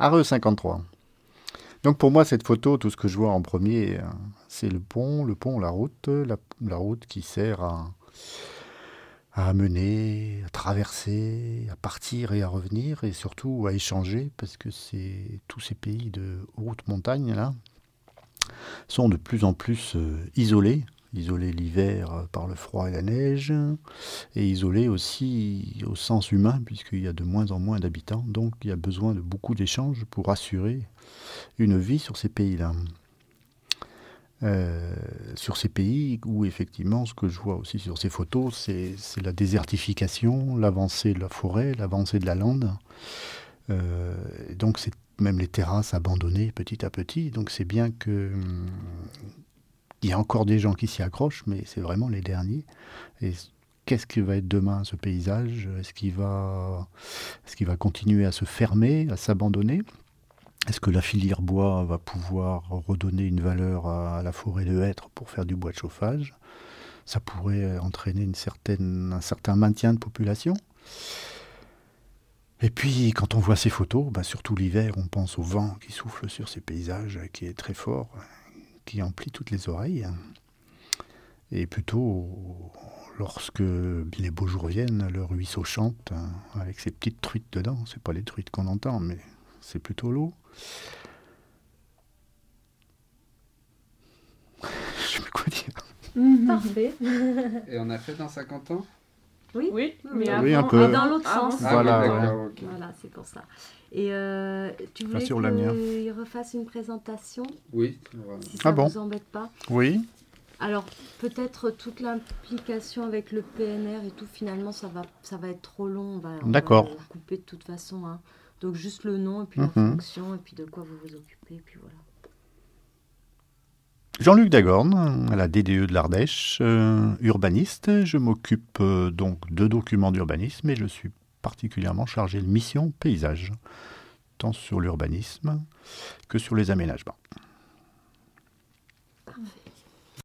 Areux 53. Donc pour moi, cette photo, tout ce que je vois en premier, euh, c'est le pont, le pont, la route, la, route qui sert à, à mener, à traverser, à partir et à revenir, et surtout à échanger, parce que tous ces pays de haute montagne là sont de plus en plus euh, isolés, isolés l'hiver par le froid et la neige, et isolés aussi au sens humain, puisqu'il y a de moins en moins d'habitants, donc il y a besoin de beaucoup d'échanges pour assurer une vie sur ces pays-là. Euh, sur ces pays où effectivement ce que je vois aussi sur ces photos c'est la désertification, l'avancée de la forêt, l'avancée de la lande. Euh, donc c'est même les terrasses abandonnées petit à petit. Donc c'est bien que il y a encore des gens qui s'y accrochent, mais c'est vraiment les derniers. Et qu'est-ce qui va être demain ce paysage? Est-ce qu'il va, qu'il va continuer à se fermer, à s'abandonner? Est-ce que la filière bois va pouvoir redonner une valeur à la forêt de hêtre pour faire du bois de chauffage? Ça pourrait entraîner une certaine, un certain maintien de population? Et puis, quand on voit ces photos, bah, surtout l'hiver, on pense au vent qui souffle sur ces paysages, qui est très fort, qui emplit toutes les oreilles. Et plutôt, lorsque les beaux jours viennent, le ruisseau chante hein, avec ses petites truites dedans. C'est pas les truites qu'on entend, mais c'est plutôt l'eau. Je sais quoi dire. Parfait. Et on a fait dans 50 ans? Oui, oui, mais oui, un peu. dans l'autre sens. Ah, voilà, voilà c'est pour ça. Et euh, tu voulais qu'il refasse une présentation Oui. Si ça ne ah vous embête pas. Oui. Alors, peut-être toute l'implication avec le PNR et tout, finalement, ça va, ça va être trop long. D'accord. couper de toute façon. Hein. Donc, juste le nom et puis la mhm. fonction et puis de quoi vous vous occupez. Et puis voilà. Jean-Luc Dagorn, à la DDE de l'Ardèche, euh, urbaniste. Je m'occupe euh, donc de documents d'urbanisme et je suis particulièrement chargé de mission paysage, tant sur l'urbanisme que sur les aménagements.